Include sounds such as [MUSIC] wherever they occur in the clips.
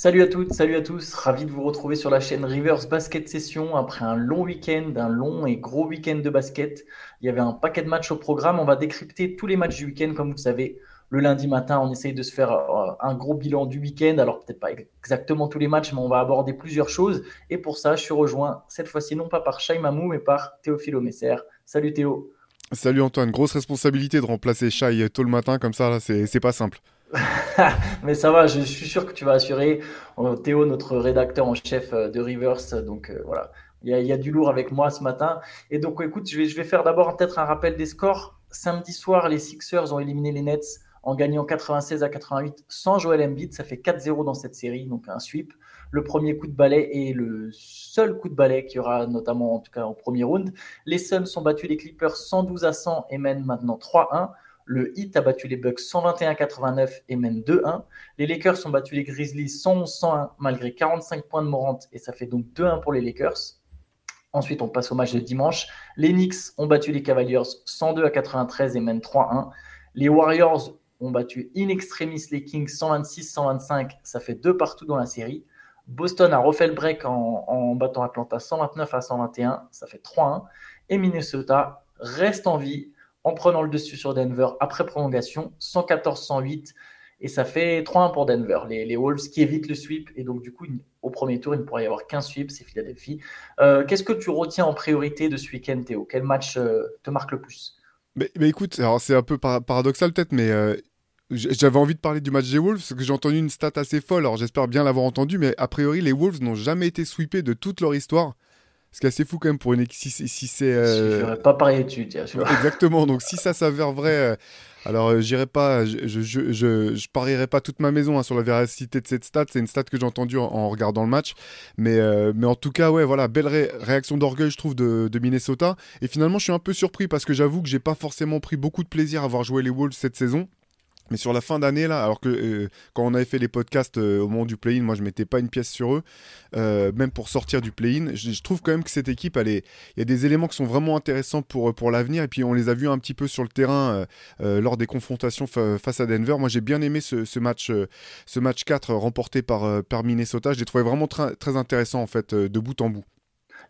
Salut à toutes, salut à tous, ravi de vous retrouver sur la chaîne Rivers Basket Session après un long week-end, un long et gros week-end de basket. Il y avait un paquet de matchs au programme, on va décrypter tous les matchs du week-end comme vous le savez. Le lundi matin, on essaye de se faire euh, un gros bilan du week-end, alors peut-être pas exactement tous les matchs, mais on va aborder plusieurs choses. Et pour ça, je suis rejoint cette fois-ci non pas par Shai Mamou, mais par Théophile Messer. Salut Théo. Salut Antoine, grosse responsabilité de remplacer Shai tôt le matin comme ça, c'est pas simple. [LAUGHS] Mais ça va, je suis sûr que tu vas assurer. Euh, Théo, notre rédacteur en chef euh, de Rivers, donc euh, voilà, il y, a, du lourd avec moi ce matin. Et donc écoute, je vais, je vais faire d'abord peut-être un rappel des scores. Samedi soir, les Sixers ont éliminé les Nets en gagnant 96 à 88 sans Joel Embiid. Ça fait 4-0 dans cette série, donc un sweep. Le premier coup de balai est le seul coup de balai qu'il y aura, notamment en tout cas au premier round. Les Suns ont battu les Clippers 112 à 100 et mènent maintenant 3-1. Le Heat a battu les Bucks 121-89 et mène 2-1. Les Lakers ont battu les Grizzlies 111-101 malgré 45 points de Morant et ça fait donc 2-1 pour les Lakers. Ensuite, on passe au match de dimanche. Les Knicks ont battu les Cavaliers 102 à 93 et mènent 3-1. Les Warriors ont battu in extremis les Kings 126-125. Ça fait 2 partout dans la série. Boston a refait le break en, battant Atlanta 129 à 121. Ça fait 3-1. Et Minnesota reste en vie en prenant le dessus sur Denver après prolongation, 114-108. Et ça fait 3-1 pour Denver. Les, Wolves qui évitent le sweep. Et donc, du coup, au premier tour, il ne pourrait y avoir qu'un sweep, c'est Philadelphie. Euh, qu'est-ce que tu retiens en priorité de ce week-end, Théo? Quel match euh, te marque le plus? Mais, écoute, c'est un peu paradoxal peut-être, mais euh, j'avais envie de parler du match des Wolves parce que j'ai entendu une stat assez folle. Alors j'espère bien l'avoir entendu, mais a priori, les Wolves n'ont jamais été sweepés de toute leur histoire. Ce qui est assez fou quand même pour une équipe. Si, si c'est. Euh... pas pareil dessus, [LAUGHS] Exactement. Donc si ça s'avère vrai. Euh, alors, euh, j'irai pas, je, je, je, je, parierai pas toute ma maison hein, sur la véracité de cette stat. C'est une stat que j'ai entendue en, regardant le match. Mais, euh, mais en tout cas, ouais, voilà, belle réaction d'orgueil, je trouve, de, de, Minnesota. Et finalement, je suis un peu surpris parce que j'avoue que j'ai pas forcément pris beaucoup de plaisir à avoir joué les Wolves cette saison. Mais sur la fin d'année, là, alors que euh, quand on avait fait les podcasts euh, au moment du play-in, moi je mettais pas une pièce sur eux, euh, même pour sortir du play-in. Je, trouve quand même que cette équipe, il y a des éléments qui sont vraiment intéressants pour, pour l'avenir. Et puis on les a vus un petit peu sur le terrain lors des confrontations face à Denver. Moi j'ai bien aimé ce, match, ce match 4 remporté par, par Minnesota. Je l'ai trouvé vraiment très intéressant en fait, de bout en bout.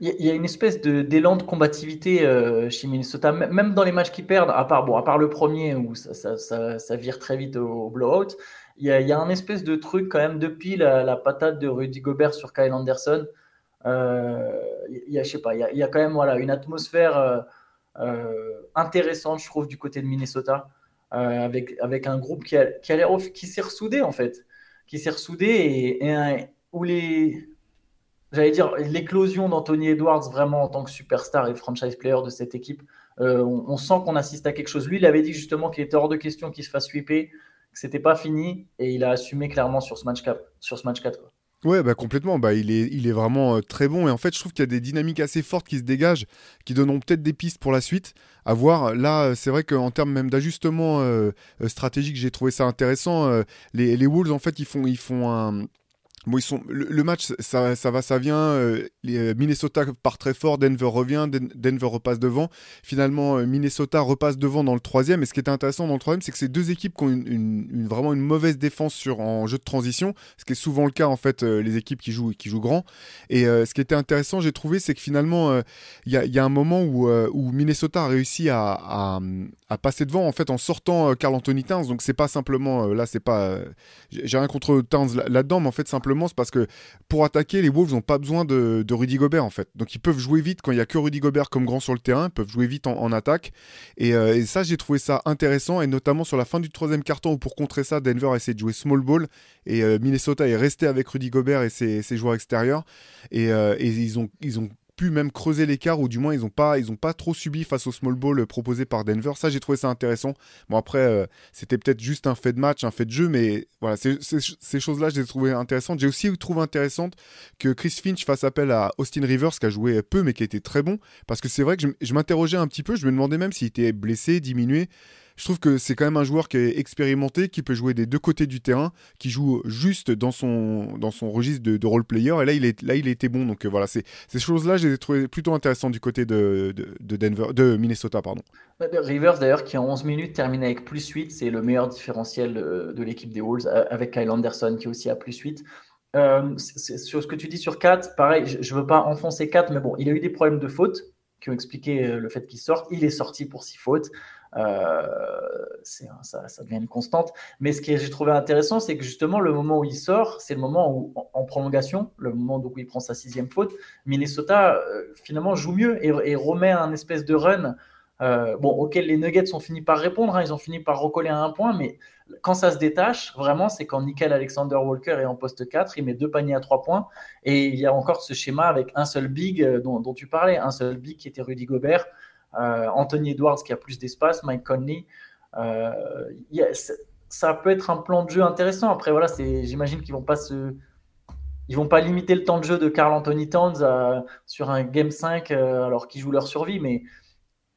Il y, a une espèce d'élan de, combativité euh, chez Minnesota, même dans les matchs qui perdent, à part, bon, à part le premier où ça, vire très vite au, blowout, il y, a, un espèce de truc quand même depuis la, patate de Rudy Gobert sur Kyle Anderson. Euh, il y a, je sais pas, il y a, quand même voilà, une atmosphère euh, intéressante, je trouve, du côté de Minnesota, avec, avec un groupe qui, a, qui, a s'est ressoudé en fait, qui s'est ressoudé et où les j'allais dire, l'éclosion d'Anthony Edwards vraiment en tant que superstar et franchise player de cette équipe. Euh, on, sent qu'on assiste à quelque chose. Lui, il avait dit justement qu'il était hors de question qu'il se fasse sweeper, que c'était pas fini, et il a assumé clairement sur ce match 4. Sur ce match 4 Ouais, bah complètement. Bah, il, est, il est vraiment euh, très bon. Et en fait, je trouve qu'il y a des dynamiques assez fortes qui se dégagent, qui donneront peut-être des pistes pour la suite. À voir. Là, c'est vrai qu'en termes même d'ajustement euh, stratégique, j'ai trouvé ça intéressant. les, les, Wolves, en fait, ils font, ils font un, Le, match, ça, va, ça vient. Euh, euh, Minnesota part très fort, Denver revient, Denver repasse devant. Finalement, euh, Minnesota repasse devant dans le troisième. Et ce qui est intéressant dans le troisième, c'est que c'est deux équipes qui ont vraiment une mauvaise défense sur, en jeu de transition, ce qui est souvent le cas en fait, les équipes qui jouent, qui jouent grand. Et ce qui était intéressant, j'ai trouvé, c'est que finalement, il y, a un moment où, Minnesota a réussi à, passer devant en fait en sortant Carl Anthony Towns. Donc c'est pas simplement, là, c'est pas, j'ai rien contre Towns là-dedans, mais en fait simplement parce que pour attaquer, les Wolves n'ont pas besoin de, Rudy Gobert en fait. Donc ils peuvent jouer vite quand il y a que Rudy Gobert comme grand sur le terrain, ils peuvent jouer vite en, attaque. Euh, et, ça, j'ai trouvé ça intéressant, et notamment sur la fin du troisième carton où pour contrer ça, Denver a essayé de jouer small ball, et euh, Minnesota est resté avec Rudy Gobert et ses, joueurs extérieurs. Et, euh, et ils ont, ils ont pu même creuser l'écart ou du moins ils n'ont pas, ils ont pas trop subi face au small ball proposé par Denver. Ça, j'ai trouvé ça intéressant. Bon, après, euh, c'était peut-être juste un fait de match, un fait de jeu, mais voilà, ces choses-là, je les ai trouvées intéressantes. J'ai aussi trouvé intéressante que Chris Finch fasse appel à Austin Rivers, qui a joué peu, mais qui était très bon. Parce que c'est vrai que je m'interrogeais un petit peu, je me demandais même s'il était blessé, diminué je trouve que c'est quand même un joueur qui est expérimenté, qui peut jouer des deux côtés du terrain, qui joue juste dans son, dans son registre de, role player. Et là, il, est, là, il était bon. Donc euh, voilà, ces choses-là, je les ai trouvées plutôt intéressantes du côté de, de, Denver, de Minnesota. Pardon. Rivers, d'ailleurs, qui en 11 minutes termine avec plus 8, c'est le meilleur différentiel de, l'équipe des Wolves, avec Kyle Anderson qui aussi a plus 8. sur ce que tu dis sur 4, pareil, je ne veux pas enfoncer 4, mais bon, il a eu des problèmes de faute qui ont expliqué le fait qu'il sorte. Il est sorti pour 6 fautes. Euh, ça, ça, devient une constante. Mais ce que j'ai trouvé intéressant, c'est que justement, le moment où il sort, c'est le moment où, en, prolongation, le moment où il prend sa sixième faute, Minnesota euh, finalement joue mieux et, remet un espèce de run. Euh, bon, auquel les Nuggets ont fini par répondre, hein. ils ont fini par recoller à un point, mais quand ça se détache, vraiment, c'est quand Nickel Alexander Walker est en poste 4, il met deux paniers à trois points, et il y a encore ce schéma avec un seul big dont, tu parlais, un seul big qui était Rudy Gobert, Anthony Edwards qui a plus d'espace, Mike Conley. Euh, ça peut être un plan de jeu intéressant. Après, voilà, j'imagine qu'ils vont pas se, ils vont pas limiter le temps de jeu de Carl Anthony Towns sur un game 5 euh, alors qu'ils jouent leur survie, mais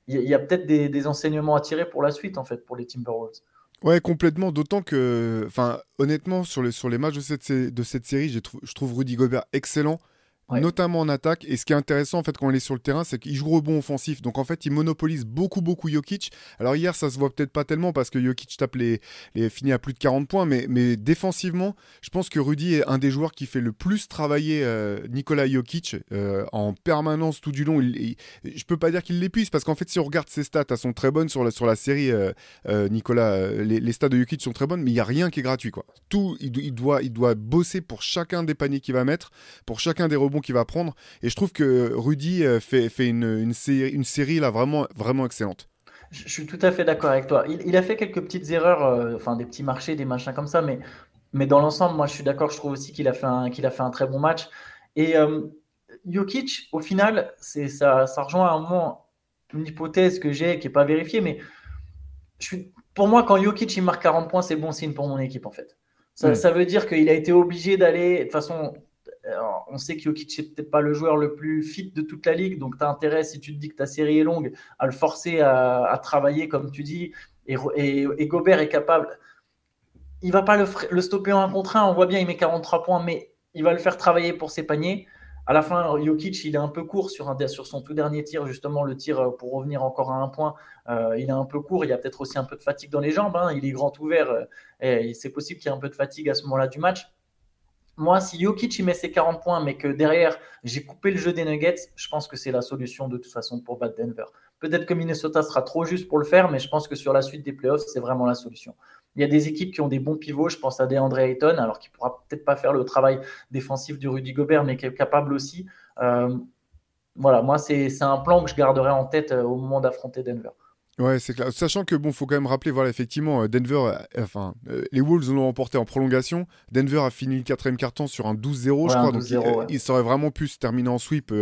il y, a, peut-être des, enseignements à tirer pour la suite en fait pour les Timberwolves. Ouais, complètement. D'autant que, enfin, honnêtement, sur les, sur les matchs de cette, de cette série, je trouve Rudy Gobert excellent notamment en attaque. Et ce qui est intéressant, en fait, quand il est sur le terrain, c'est qu'il joue rebond offensif. Donc, en fait, il monopolise beaucoup, beaucoup Jokic. Alors, hier, ça se voit peut-être pas tellement parce que Jokic tape les, les fini à plus de 40 points. Mais, mais défensivement, je pense que Rudy est un des joueurs qui fait le plus travailler euh, Nicolas Jokic euh, en permanence tout du long. Il, je peux pas dire qu'il l'épuise parce qu'en fait, si on regarde ses stats, elles sont très bonnes sur la, sur la série. Euh, Nicolas, les, stats de Jokic sont très bonnes, mais il n'y a rien qui est gratuit. Quoi. Tout, il, il, doit, il doit bosser pour chacun des paniers qu'il va mettre, pour chacun des rebonds qu'il va prendre. Et je trouve que Rudy euh, fait, fait une, une, série, une série là vraiment, vraiment excellente. Je suis tout à fait d'accord avec toi. Il, a fait quelques petites erreurs, euh, enfin des petits marchés, des machins comme ça, mais, mais dans l'ensemble, moi je suis d'accord. Je trouve aussi qu'il a, fait un, qu'il a fait un très bon match. Et euh, Jokic, au final, c'est, ça, ça rejoint à un moment une hypothèse que j'ai qui n'est pas vérifiée, mais je suis, pour moi, quand Jokic il marque 40 points, c'est bon signe pour mon équipe en fait. Ça, ça veut dire qu'il a été obligé d'aller. De toute façon, on sait que Jokic n'est peut-être pas le joueur le plus fit de toute la ligue, donc tu as intérêt, si tu te dis que ta série est longue, à le forcer à, travailler, comme tu dis. Et, Gobert est capable. Il va pas le, stopper en un contre un, on voit bien, il met 43 points, mais il va le faire travailler pour ses paniers. À la fin, Jokic, il est un peu court sur son tout dernier tir, justement, le tir euh, pour revenir encore à un point. Euh, il est un peu court, il y a peut-être aussi un peu de fatigue dans les jambes. Hein. il est grand ouvert, euh, et c'est possible qu'il y ait un peu de fatigue à ce moment-là du match moi, si Jokic met ses 40 points, mais que derrière, j'ai coupé le jeu des Nuggets, je pense que c'est la solution de toute façon pour battre Denver. Peut-être que Minnesota sera trop juste pour le faire, mais je pense que sur la suite des playoffs, c'est vraiment la solution. Il y a des équipes qui ont des bons pivots, je pense à DeAndre Ayton, alors qu'il pourra peut-être pas faire le travail défensif du Rudy Gobert, mais qui est capable aussi. Euh, voilà, moi, c'est un plan que je garderai en tête euh, au moment d'affronter Denver. Ouais, c'est clair. Sachant que bon, faut quand même rappeler, voilà, effectivement, euh, Denver, euh, enfin, euh, les Wolves l'ont emporté en prolongation. Denver a fini le quatrième carton sur un 12-0, je crois. donc, il, serait vraiment pu se terminer en sweep.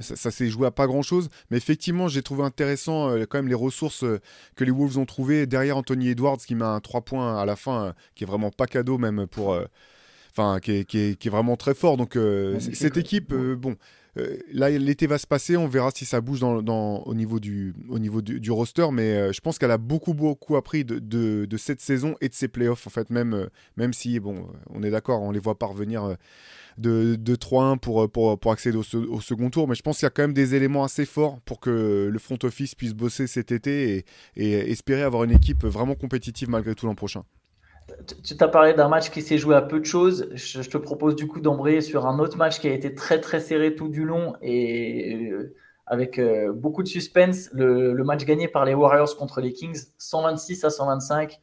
Ça, s'est joué à pas grand chose. Mais effectivement, j'ai trouvé intéressant quand même les ressources que les Wolves ont trouvées derrière Anthony Edwards qui met un 3 points à la fin, qui est vraiment pas cadeau même pour. Enfin, qui, est, vraiment très fort. Donc, cette équipe, bon. Euh, là, l'été va se passer, on verra si ça bouge dans, au niveau du, au niveau du, roster, mais euh, je pense qu'elle a beaucoup, beaucoup appris de, de, cette saison et de ses playoffs, en fait, même, euh, même si, bon, on est d'accord, on les voit parvenir de, de 3-1 pour, pour, pour, accéder au, au, second tour, mais je pense qu'il y a quand même des éléments assez forts pour que le front office puisse bosser cet été et, et espérer avoir une équipe vraiment compétitive malgré tout l'an prochain. Tu t'as parlé d'un match qui s'est joué à peu de choses. Je, te propose du coup d'embrayer sur un autre match qui a été très très serré tout du long et euh, avec euh, beaucoup de suspense. Le, match gagné par les Warriors contre les Kings, 126 à 125.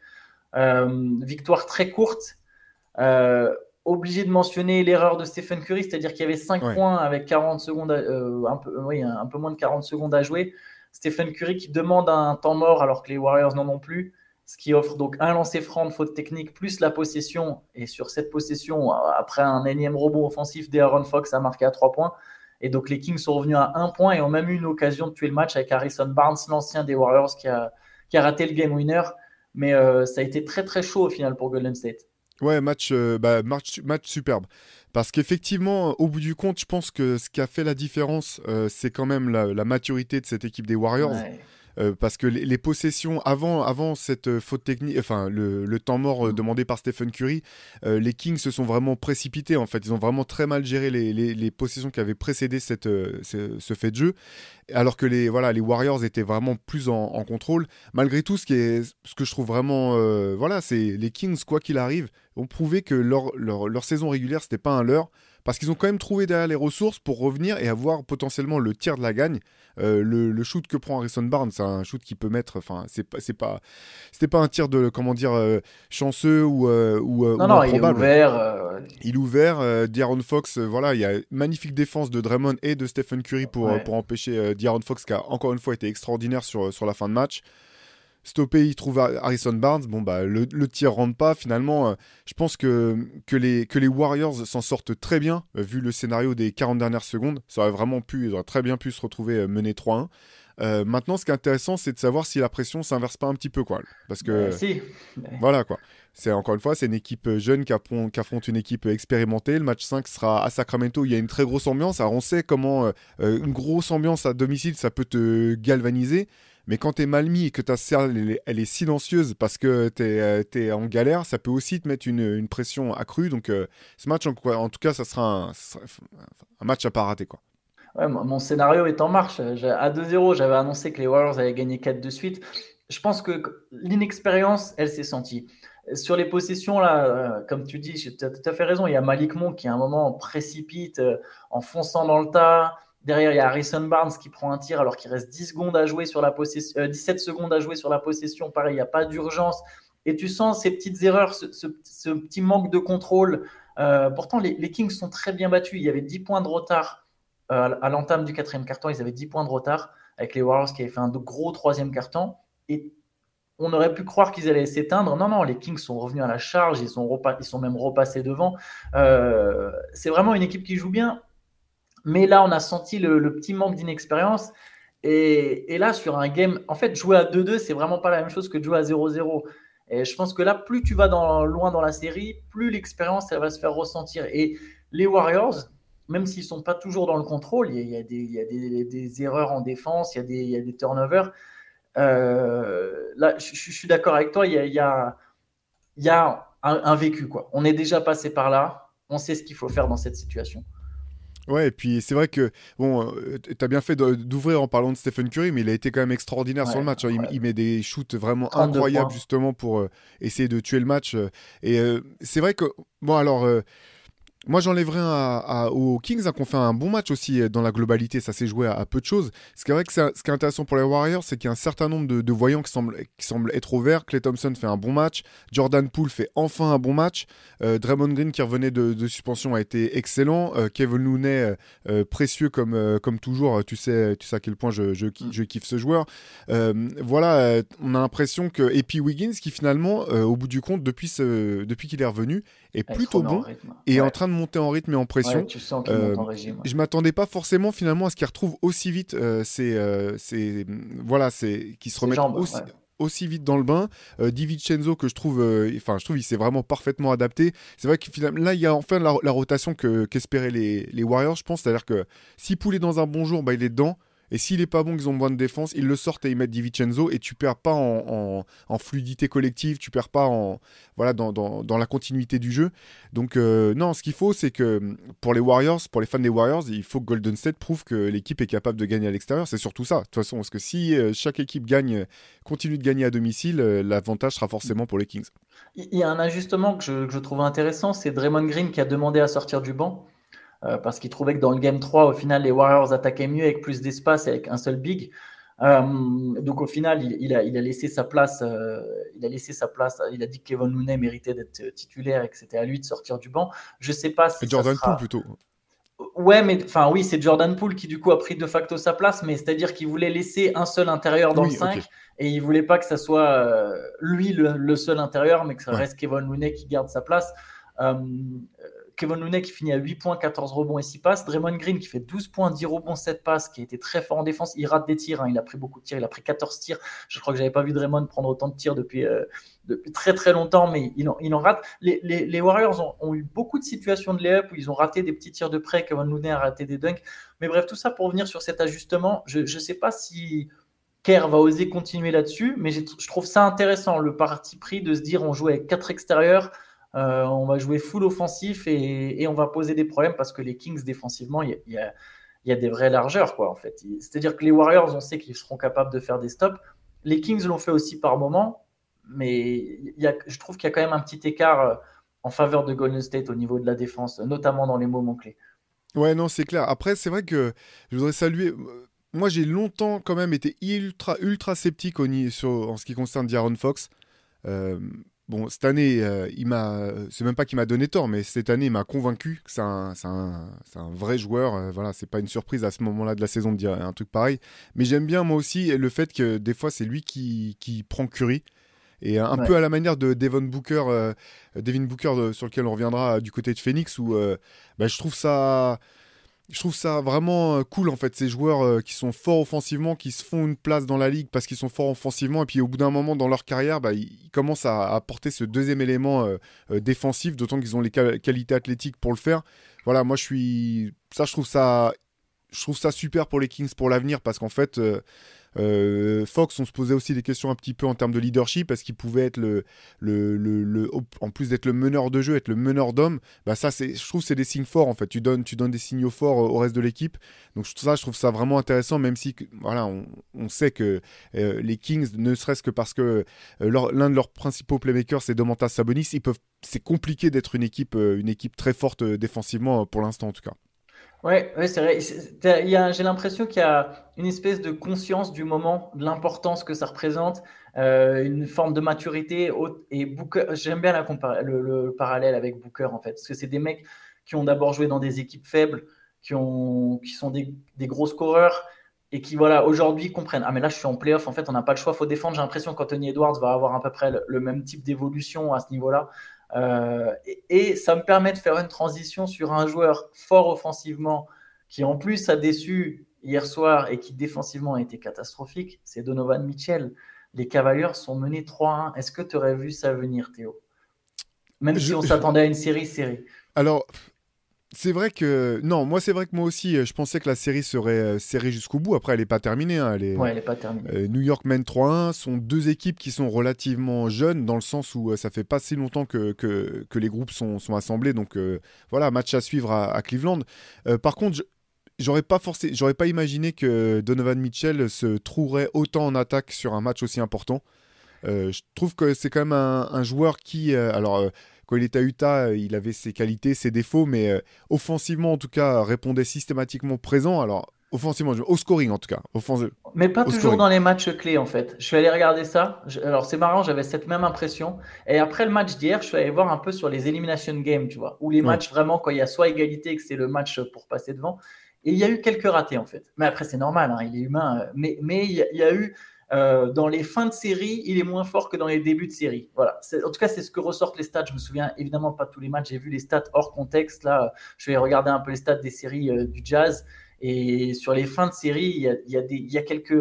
Euh, victoire très courte. obligé de mentionner l'erreur de Stephen Curry, c'est-à-dire qu'il y avait 5 points avec 40 secondes, un, peu, oui, un peu moins de 40 secondes à jouer. Stephen Curry qui demande un temps mort alors que les Warriors n'en ont plus ce qui offre donc un lancer franc de faute technique plus la possession. Et sur cette possession, après un énième robot offensif d'Aaron Fox a marqué à 3 points. Et donc les Kings sont revenus à 1 point et ont même eu une occasion de tuer le match avec Harrison Barnes, l'ancien des Warriors, qui a, qui a raté le game winner. Mais euh, ça a été très très chaud au final pour Golden State. Ouais, match, euh, bah, match, match superbe. Parce qu'effectivement, au bout du compte, je pense que ce qui a fait la différence, euh, c'est quand même la, maturité de cette équipe des Warriors. Euh, parce que les, possessions avant, avant cette euh, faute technique, enfin le, le temps mort euh, demandé par Stephen Curry, les Kings se sont vraiment précipités en fait. Ils ont vraiment très mal géré les, les, les possessions qui avaient précédé cette, ce, ce, fait de jeu, alors que les, voilà, les Warriors étaient vraiment plus en, en contrôle. Malgré tout, ce, qui est, ce que je trouve vraiment, voilà, c'est les Kings, quoi qu'il arrive, ont prouvé que leur, leur, leur saison régulière, c'était pas un leurre parce qu'ils ont quand même trouvé derrière les ressources pour revenir et avoir potentiellement le tir de la gagne. Euh, le, shoot que prend Harrison Barnes, c'est un shoot qui peut mettre. Enfin, c'est pas, c'est pas, c'était pas un tir de comment dire euh, chanceux ou euh, ou, non, non, il est ouvert. Il est ouvert. D'Aaron Fox, voilà, il y a une magnifique défense de Draymond et de Stephen Curry pour pour empêcher D'Aaron Fox qui a encore une fois été extraordinaire sur sur la fin de match. Stoppé, il trouve Harrison Barnes. Bon, bah, le, tir rentre pas. Finalement, euh, je pense que, que, les, que les Warriors s'en sortent très bien, euh, vu le scénario des 40 dernières secondes. Ça aurait vraiment pu, ils auraient très bien pu se retrouver euh, menés 3-1. maintenant, ce qui est intéressant, c'est de savoir si la pression s'inverse pas un petit peu, quoi. Parce que. si. Voilà, quoi. C'est encore une fois, c'est une équipe jeune qui, affronte, une équipe expérimentée. Le match 5 sera à Sacramento. Il y a une très grosse ambiance. Alors, on sait comment une grosse ambiance à domicile, ça peut te galvaniser. Mais quand tu es mal mis et que ta salle elle, est silencieuse parce que tu es, euh, en galère, ça peut aussi te mettre une, pression accrue. Donc euh, ce match, en, tout cas, ça sera un, match à pas rater. Quoi. Mon scénario est en marche. À 2-0, j'avais annoncé que les Warriors avaient gagné 4 de suite. Je pense que l'inexpérience, elle s'est sentie. Sur les possessions, là, euh, comme tu dis, tu as tout à fait raison. Il y a Malik Monk qui, à un moment, précipite en fonçant dans le tas. Derrière, il y a Harrison Barnes qui prend un tir alors qu'il reste 10 secondes à jouer sur la possession, 17 euh, secondes à jouer sur la possession. Pareil, il n'y a pas d'urgence. Et tu sens ces petites erreurs, ce, petit manque de contrôle. Euh, pourtant, les, Kings sont très bien battus. Il y avait 10 points de retard euh, à l'entame du quatrième carton. Ils avaient 10 points de retard avec les Warriors qui avaient fait un gros troisième carton. Et on aurait pu croire qu'ils allaient s'éteindre. Non, non, les Kings sont revenus à la charge. Ils sont, ils sont même repassés devant. c'est vraiment une équipe qui joue bien. Mais là, on a senti le, petit manque d'inexpérience. Et, là, sur un game, en fait, jouer à 2-2, c'est vraiment pas la même chose que de jouer à 0-0. Et je pense que là, plus tu vas loin dans la série, plus l'expérience, elle va se faire ressentir. Et les Warriors, même s'ils sont pas toujours dans le contrôle, il y a, des, erreurs en défense, il y a des, turnovers. Euh, là, je, suis d'accord avec toi, il y a, un, un vécu. Quoi. On est déjà passé par là, on sait ce qu'il faut faire dans cette situation. Ouais, et puis c'est vrai que, bon, euh, tu as bien fait d'ouvrir en parlant de Stephen Curry, mais il a été quand même extraordinaire sur le match. Hein. Il, met des shoots vraiment incroyables, justement, pour euh, essayer de tuer le match. Euh. et c'est vrai que, bon, alors moi, j'enlèverais un, aux Kings hein, qu'on fait un bon match aussi euh, dans la globalité. Ça s'est joué à, peu de choses. Ce qui est vrai que ce qui est intéressant pour les Warriors, c'est qu'il y a un certain nombre de, voyants qui semblent, qui semblent être au vert. Clay Thompson fait un bon match. Jordan Poole fait enfin un bon match. Euh, Draymond Green, qui revenait de, suspension, a été excellent. Euh, Kevin Looney, précieux comme, comme toujours. Tu sais, tu sais à quel point je, je, je kiffe ce joueur. voilà, on a l'impression que. Et puis Wiggins, qui finalement, au bout du compte, depuis, ce, depuis qu'il est revenu, est plutôt bon et est en train de monter en rythme et en pression. tu sens euh, en régime. Je m'attendais pas forcément finalement à ce qu'il retrouve aussi vite euh, c'est euh, voilà, c'est qui se remettent aussi, aussi vite dans le bain. Euh, Di Vincenzo que je trouve, enfin je trouve il s'est vraiment parfaitement adapté. C'est vrai que finalement là il y a enfin la, rotation que qu'espéraient les, les Warriors, je pense, c'est-à-dire que si Poul est dans un bon jour, bah il est dedans. Et s'il est pas bon, qu'ils ont besoin de défense, ils le sortent et ils mettent Di Vincenzo et tu perds pas en, fluidité collective, tu perds pas en voilà dans, la continuité du jeu. Donc euh, non, ce qu'il faut, c'est que pour les Warriors, pour les fans des Warriors, il faut que Golden State prouve que l'équipe est capable de gagner à l'extérieur. C'est surtout ça. De toute façon, parce que si euh, chaque équipe gagne, continue de gagner à domicile, euh, l'avantage sera forcément pour les Kings. Il y a un ajustement que je trouve intéressant, c'est Draymond Green qui a demandé à sortir du banc. Euh, parce qu'il trouvait que dans le Game 3, au final, les Warriors attaquaient mieux avec plus d'espace et avec un seul big. Euh, donc au final, il, a, il, a, laissé sa place. Euh, il a laissé sa place. Il a dit que Kevin Looney méritait d'être titulaire et que c'était à lui de sortir du banc. Je sais pas si. Jordan Poole plutôt. Ouais, mais enfin oui, c'est Jordan Poole qui du coup a pris de facto sa place, mais c'est-à-dire qu'il voulait laisser un seul intérieur dans le 5 et il voulait pas que ça soit lui le, seul intérieur, mais que ça reste Kevin Looney qui garde sa place. Kevin Looney qui finit à 8 points, 14 rebonds et 6 passes. Draymond Green qui fait 12 points, 10 rebonds, 7 passes, qui été très fort en défense. Il rate des tirs, hein. il a pris beaucoup de tirs, il a pris 14 tirs. Je crois que j'avais pas vu Draymond prendre autant de tirs depuis, euh, très très longtemps, mais il en, rate. Les, Warriors ont, eu beaucoup de situations de layup où ils ont raté des petits tirs de près. Kevin Looney a raté des dunks. Mais bref, tout ça pour revenir sur cet ajustement. Je ne sais pas si Kerr va oser continuer là-dessus, mais je trouve ça intéressant, le parti pris de se dire on joue avec quatre extérieurs, euh, on va jouer full offensif et, on va poser des problèmes parce que les Kings défensivement, il y, a, des vraies largeurs quoi en fait. C'est-à-dire que les Warriors, on sait qu'ils seront capables de faire des stops. Les Kings l'ont fait aussi par moment, mais je trouve qu'il y a quand même un petit écart euh, en faveur de Golden State au niveau de la défense, notamment dans les moments clés. Ouais, non, c'est clair. Après, c'est vrai que je voudrais saluer. Euh, moi, j'ai longtemps quand même été ultra, sceptique au, en ce qui concerne D'Aaron Fox. Bon, cette année, euh, il m'a, c'est même pas qu'il m'a donné tort, mais cette année, il m'a convaincu que c'est un, un, un, vrai joueur. voilà, c'est pas une surprise à ce moment-là de la saison de dire un truc pareil. Mais j'aime bien moi aussi le fait que des fois, c'est lui qui, qui prend Curry. Et un peu à la manière de Devon Booker, euh, Devin Booker, sur lequel on reviendra du côté de Phoenix, où euh, bah, je trouve ça. Je trouve ça vraiment euh, cool en fait, ces joueurs qui sont forts offensivement, qui se font une place dans la ligue parce qu'ils sont forts offensivement, et puis au bout d'un moment dans leur carrière, bah, ils, commencent à apporter ce deuxième élément défensif, d'autant qu'ils ont les qualités athlétiques pour le faire. Voilà, moi je suis. Ça, je trouve ça. Je trouve ça super pour les Kings pour l'avenir parce qu'en fait, euh, Fox, on se posait aussi des questions un petit peu en termes de leadership. Est-ce qu'il pouvait être le, en plus d'être le meneur de jeu, être le meneur d'homme Bah ça, c'est, je trouve, c'est des signes forts en fait. Tu donnes, tu donnes des signaux forts au reste de l'équipe. Donc ça, je trouve ça vraiment intéressant, même si, voilà, on, sait que euh, les Kings, ne serait-ce que parce que euh, l'un de leurs principaux playmakers, c'est Domantas Sabonis, ils peuvent, c'est compliqué d'être une équipe, une équipe très forte défensivement pour l'instant en tout cas. Ouais, ouais c'est vrai. J'ai l'impression qu'il y a une espèce de conscience du moment, de l'importance que ça représente, euh, une forme de maturité. Et Booker, j'aime bien le, parallèle avec Booker en fait, parce que c'est des mecs qui ont d'abord joué dans des équipes faibles, qui, ont, qui sont des, des gros scoreurs et qui voilà aujourd'hui comprennent ah mais là je suis en playoff en fait on n'a pas le choix faut défendre j'ai l'impression qu'Anthony Edwards va avoir à peu près le même type d'évolution à ce niveau là euh, et, ça me permet de faire une transition sur un joueur fort offensivement qui en plus a déçu hier soir et qui défensivement a été catastrophique, c'est Donovan Mitchell. Les Cavaliers sont menés 3-1. Est-ce que tu aurais vu ça venir, Théo? Même si on s'attendait à une série-série. Alors, c'est vrai que non, moi c'est vrai que moi aussi euh, je pensais que la série serait euh, serrée jusqu'au bout. Après elle n'est pas terminée. Hein. Elle est, ouais, elle est pas terminée. Euh, New York mène 3-1. Sont deux équipes qui sont relativement jeunes dans le sens où ça fait pas si longtemps que, que, les groupes sont, sont assemblés. Donc voilà, match à suivre à, Cleveland. par contre, j'aurais pas forcé, j'aurais pas imaginé que Donovan Mitchell se trouverait autant en attaque sur un match aussi important. je trouve que c'est quand même un, un joueur qui, alors quand il était à Utah, euh, il avait ses qualités, ses défauts, mais euh, offensivement, en tout cas, répondait systématiquement présent. Alors, offensivement, au scoring en tout cas. mais pas toujours dans les matchs clés en fait. Je suis allé regarder ça. Alors c'est marrant, j'avais cette même impression. Et après le match d'hier, je suis allé voir un peu sur les elimination games, tu vois, ou les matchs vraiment quand il y a soit égalité et que c'est le match pour passer devant. Et il y a eu quelques ratés en fait. Mais après c'est normal, hein, il est humain. Euh, mais mais il y, a eu euh, dans les fins de série, il est moins fort que dans les débuts de série. Voilà. En tout cas, c'est ce que ressortent les stats. Je me souviens évidemment pas tous les matchs. J'ai vu les stats hors contexte. Là, je vais regarder un peu les stats des séries euh, du Jazz. Et sur les fins de série, il y a, quelques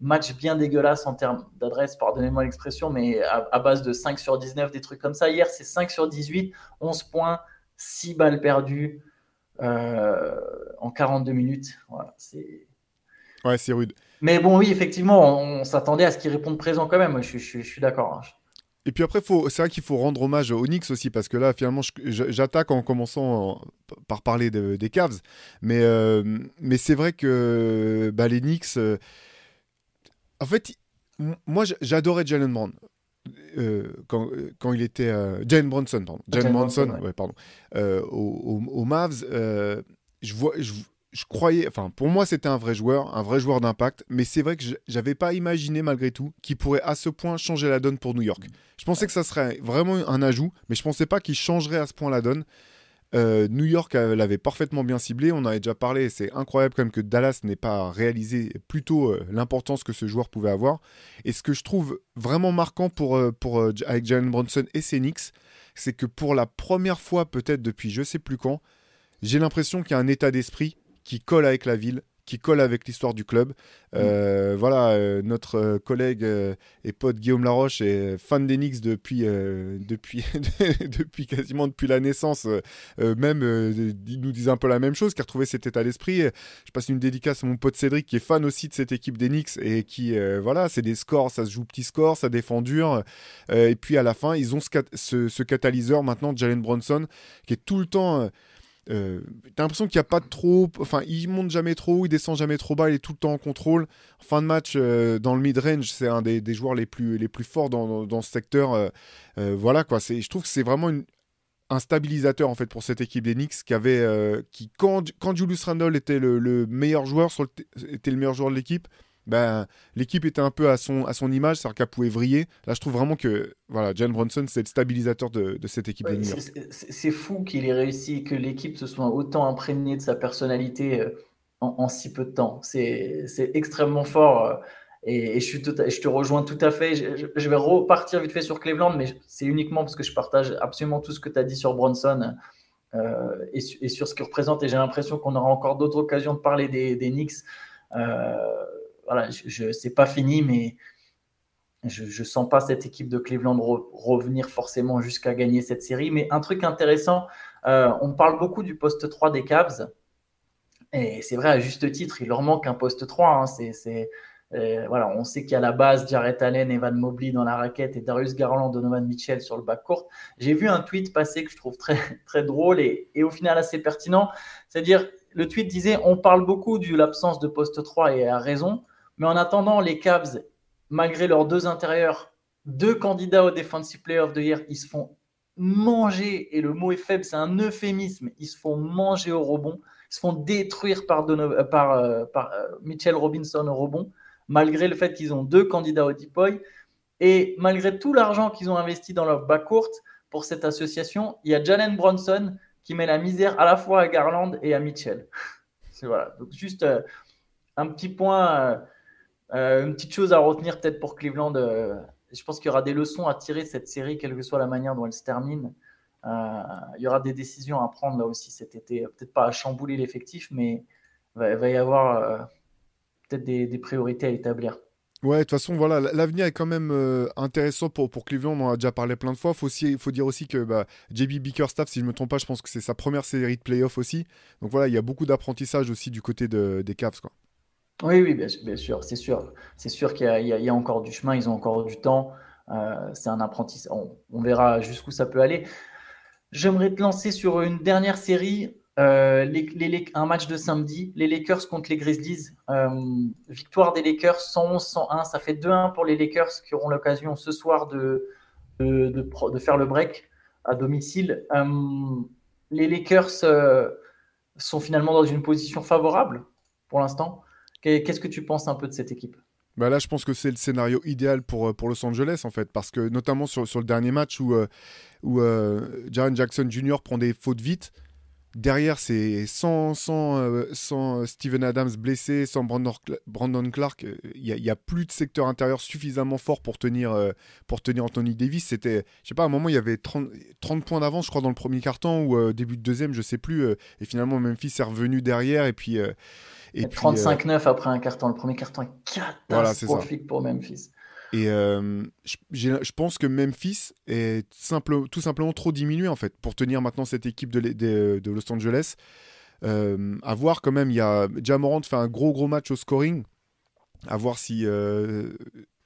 matchs bien dégueulasses en termes d'adresse, pardonnez-moi l'expression, mais à, base de 5 sur 19, des trucs comme ça. Hier, c'est 5 sur 18, 11 points, 6 balles perdues euh, en 42 minutes. Voilà. Ouais, c'est rude. Mais bon, oui, effectivement, on, s'attendait à ce qu'ils répondent présent quand même. Je, suis d'accord. Hein. Et puis après, c'est vrai qu'il faut rendre hommage aux Knicks aussi, parce que là, finalement, j'attaque en commençant par parler des Cavs. Mais, euh, mais c'est vrai que bah, les Knicks. Euh, en fait, moi, j'adorais Jalen Brown. Euh, quand, quand, il était. Jalen Bronson, pardon. Jalen Bronson, ouais. pardon. Aux, Mavs, je vois. Je, je croyais, enfin pour moi c'était un vrai joueur, un vrai joueur d'impact, mais c'est vrai que j'avais pas imaginé malgré tout qu'il pourrait à ce point changer la donne pour New York. Je pensais que ça serait vraiment un ajout, mais je pensais pas qu'il changerait à ce point la donne. Euh, New York l'avait parfaitement bien ciblé, on en avait déjà parlé, c'est incroyable quand même que Dallas n'ait pas réalisé plutôt euh, l'importance que ce joueur pouvait avoir. Et ce que je trouve vraiment marquant pour, euh, pour, avec Jalen Bronson et Phoenix, c'est que pour la première fois peut-être depuis je sais plus quand, j'ai l'impression qu'il y a un état d'esprit qui colle avec la ville, qui colle avec l'histoire du club. Mm. Euh, voilà, euh, notre euh, collègue et pote Guillaume Laroche est fan des Knicks depuis, depuis, [LAUGHS] depuis quasiment depuis la naissance. même, il nous disait un peu la même chose, qui a retrouvé cet état d'esprit. Je passe une dédicace à mon pote Cédric, qui est fan aussi de cette équipe des Knicks et qui, voilà, c'est des scores, ça se joue petit score, ça défend dur. et puis à la fin, ils ont ce, ce, ce catalyseur maintenant, Jalen Bronson, qui est tout le temps euh, t'as l'impression qu'il n'y a pas trop. Enfin, il monte jamais trop il descend jamais trop bas, il est tout le temps en contrôle. fin de match, euh, dans le mid-range, c'est un des, joueurs les plus, les plus forts dans, dans, ce secteur. Euh, voilà, quoi. Je trouve que c'est vraiment un stabilisateur en fait pour cette équipe des Knicks qui avait qui quand, quand Julius Randle était le, meilleur joueur était le meilleur joueur de l'équipe ben, l'équipe était un peu à son, à son image, c'est-à-dire qu'elle pouvait vriller. Là, je trouve vraiment que voilà, Jan Bronson, c'est le stabilisateur de, de cette équipe C'est fou qu'il ait réussi, que l'équipe se soit autant imprégnée de sa personnalité euh, en, si peu de temps. C'est extrêmement fort. Euh, et, je, suis tout je te rejoins tout à fait. Je, vais repartir vite fait sur Cleveland, mais c'est uniquement parce que je partage absolument tout ce que tu as dit sur Bronson. Euh, et, sur ce qu'il représente. Et j'ai l'impression qu'on aura encore d'autres occasions de parler des, des Knicks. Euh, voilà, je, c'est pas fini, mais je, ne sens pas cette équipe de Cleveland revenir forcément jusqu'à gagner cette série. Mais un truc intéressant, euh, on parle beaucoup du poste 3 des Cavs. Et c'est vrai, à juste titre, il leur manque un poste 3. Hein. c'est, euh, voilà, on sait qu'il y a la base Jarrett Allen, Evan Mobley dans la raquette et Darius Garland, Donovan Mitchell sur le backcourt. J'ai vu un tweet passer que je trouve très, [LAUGHS] très drôle et, et au final assez pertinent. C'est-à-dire, le tweet disait on parle beaucoup de l'absence de poste 3 et à raison. Mais en attendant, les Cavs, malgré leurs deux intérieurs, deux candidats au Defensive Player of the Year, ils se font manger, et le mot est faible, c'est un euphémisme, ils se font manger au rebond, ils se font détruire par, euh, euh, euh, Mitchell Robinson au rebond, malgré le fait qu'ils ont deux candidats au deep et malgré tout l'argent qu'ils ont investi dans leur backcourt pour cette association, il y a Jalen Bronson qui met la misère à la fois à Garland et à Mitchell. [LAUGHS] C'est voilà. Donc juste un petit point euh, une petite chose à retenir peut-être pour Cleveland, euh, je pense qu'il y aura des leçons à tirer cette série, quelle que soit la manière dont elle se termine. Euh, il y aura des décisions à prendre là aussi cet été. Peut-être pas à chambouler l'effectif, mais il va, y avoir peut-être des, priorités à établir. Ouais, de toute façon, voilà, l'avenir est quand même intéressant pour, Cleveland. On en a déjà parlé plein de fois. Il faut, dire aussi que bah, JB Bickerstaff, si je ne me trompe pas, je pense que c'est sa première série de playoffs aussi. Donc voilà, il y a beaucoup d'apprentissage aussi du côté des Cavs. Quoi. Oui, oui, bien, sûr, c'est sûr. C'est sûr qu'il y, a encore du chemin, ils ont encore du temps. Euh, c'est un apprentissage. On, verra jusqu'où ça peut aller. J'aimerais te lancer sur une dernière série, euh, un match de samedi, les Lakers contre les Grizzlies. Euh, victoire des Lakers 111-101, ça fait 2-1 pour les Lakers qui auront l'occasion ce soir de, faire le break à domicile. les Lakers sont finalement dans une position favorable pour l'instant. Qu'est-ce que tu penses un peu de cette équipe? Bah là, je pense que c'est le scénario idéal pour, euh, pour Los Angeles, en fait, parce que notamment sur, sur le dernier match où, euh, où euh, Jackson Jr. prend des fautes vite, derrière, c'est sans, sans, sans, Steven Adams blessé, sans Brandon, Clark, il n'y a, plus de secteur intérieur suffisamment fort pour tenir, pour tenir Anthony Davis. C'était, je sais pas, à un moment, il y avait 30, 30 points d'avance, je crois, dans le premier carton, ou début de deuxième, je sais plus, et finalement, Memphis est revenu derrière, et puis 35-9 euh, après un carton. Le premier carton est catastrophique pour Memphis. Et euh, je, pense que Memphis est simple, tout simplement trop diminué en fait pour tenir maintenant cette équipe de, de, Los Angeles. Euh, à voir quand même, il y a Jamorant fait un gros gros match au scoring. À voir si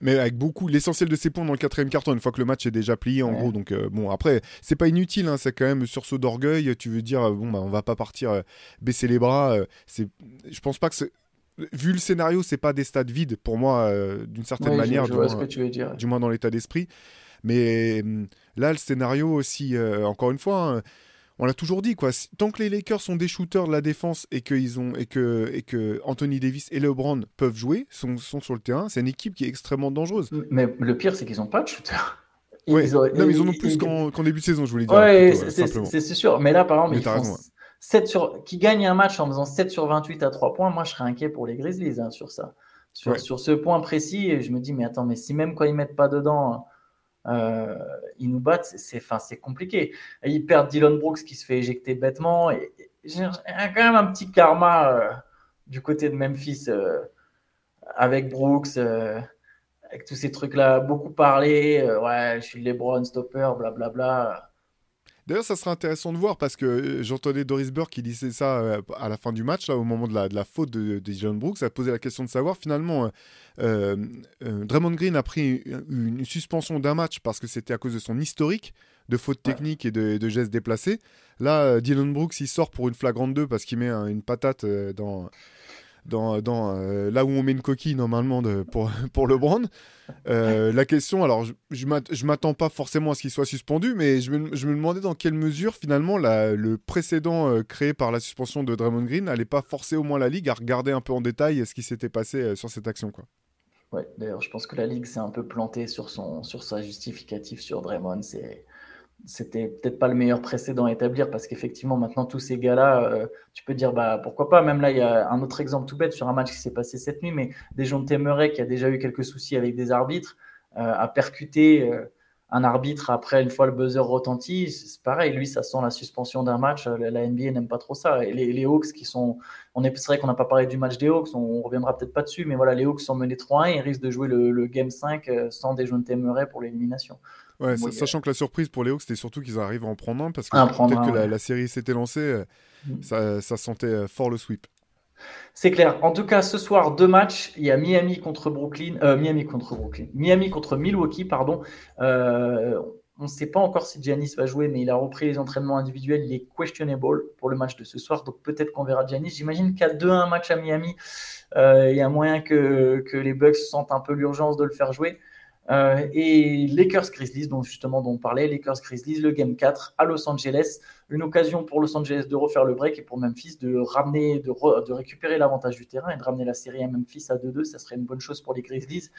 mais avec beaucoup l'essentiel de ses points dans le quatrième carton une fois que le match est déjà plié en gros. Donc euh, bon après c'est pas inutile hein, c'est quand même sursaut d'orgueil. Tu veux dire bon bah on va pas partir euh, baisser les bras euh, c'est je pense pas que vu le scénario c'est pas des stades vides pour moi d'une certaine manière je, vois ce que tu veux dire. du moins dans l'état d'esprit. Mais hum, là le scénario aussi encore une fois hein, on l'a toujours dit quoi. Tant que les Lakers sont des shooters de la défense et que ont et que et que Anthony Davis et LeBron peuvent jouer, sont, sont sur le terrain, c'est une équipe qui est extrêmement dangereuse. Mais le pire, c'est qu'ils n'ont pas de shooters. Oui, non, mais ils en ont plus qu'en début de saison, je voulais dire. Ouais, c'est sûr. Mais là, par exemple, ils 7 sur... qui gagnent un match en faisant 7 sur 28 à 3 points, moi, je serais inquiet pour les Grizzlies hein, sur ça. Sur, sur, ce point précis, je me dis, mais attends, mais si même quand ils mettent pas dedans euh, ils nous battent, c'est compliqué. Ils perdent Dylan Brooks qui se fait éjecter bêtement. Et, j'ai quand même un petit karma euh, du côté de Memphis avec Brooks, avec tous ces trucs-là, beaucoup parlé. ouais, je suis le LeBron stopper, blablabla. D'ailleurs, ça serait intéressant de voir parce que euh, j'entendais Doris Burke qui disait ça euh, à la fin du match, là, au moment de la, de la faute de, de John Brooks. Ça posé la question de savoir finalement, euh, Draymond Green a pris une, suspension d'un match parce que c'était à cause de son historique de fautes techniques et de, de, gestes déplacés. Là, Dylan Brooks, il sort pour une flagrante 2 parce qu'il met une patate dans dans, dans euh, là où on met une coquille normalement de, pour, [LAUGHS] pour LeBron. Euh, la question, alors je, je m'attends pas forcément à ce qu'il soit suspendu, mais je me, je me, demandais dans quelle mesure finalement la, le précédent euh, créé par la suspension de Draymond Green n'allait pas forcer au moins la Ligue à regarder un peu en détail ce qui s'était passé sur cette action. Quoi. Ouais, d'ailleurs, je pense que la Ligue s'est un peu plantée sur, son, sur sa justificative sur Draymond. C'est c'était peut-être pas le meilleur précédent à établir parce qu'effectivement, maintenant, tous ces gars-là, euh, tu peux dire, bah, pourquoi pas? Même là, il y a un autre exemple tout bête sur un match qui s'est passé cette nuit, mais des qui a déjà eu quelques soucis avec des arbitres, euh, a percuté euh, un arbitre après une fois le buzzer retenti. C'est pareil, lui, ça sent la suspension d'un match. La, NBA n'aime pas trop ça. Et les, Hawks qui sont. On est, c'est vrai qu'on n'a pas parlé du match des Hawks, on, reviendra peut-être pas dessus, mais voilà, les Hawks sont menés 3-1 ils risquent de jouer le, Game 5 sans des de Temeray pour l'élimination. Ouais, sachant que la surprise pour les Hawks, c'était surtout qu'ils arrivent à en prendre un, parce que peut-être que la, série s'était lancée, euh, mm. ça, ça, sentait euh, fort le sweep. C'est clair. En tout cas, ce soir, deux matchs. Il y a Miami contre Brooklyn, euh, Miami contre Brooklyn, Miami contre Milwaukee, pardon. on ne sait pas encore si Giannis va jouer, mais il a repris les entraînements individuels. Il est questionable pour le match de ce soir, donc peut-être qu'on verra Giannis. J'imagine qu'à 2-1 match à Miami, il y a moyen que, que les Bucks sentent un peu l'urgence de le faire jouer. Euh, et Lakers Grizzlies, donc justement dont on parlait, Lakers Grizzlies, le Game 4 à Los Angeles, une occasion pour Los Angeles de refaire le break et pour Memphis de ramener, de, de récupérer l'avantage du terrain et de ramener la série à Memphis à 2-2, ça serait une bonne chose pour les Grizzlies.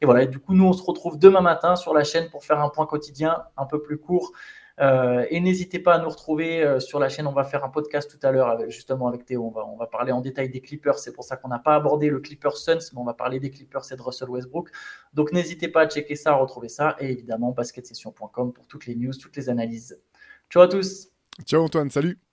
Et voilà, du coup nous on se retrouve demain matin sur la chaîne pour faire un point quotidien un peu plus court euh, et n'hésitez pas à nous retrouver euh, sur la chaîne. On va faire un podcast tout à l'heure justement avec Théo. On va, parler en détail des Clippers. C'est pour ça qu'on n'a pas abordé le Clippers Suns, mais on va parler des Clippers et de Russell Westbrook. Donc n'hésitez pas à checker ça, à retrouver ça. Et évidemment, basketsession.com pour toutes les news, toutes les analyses. Ciao à tous. Ciao Antoine, salut.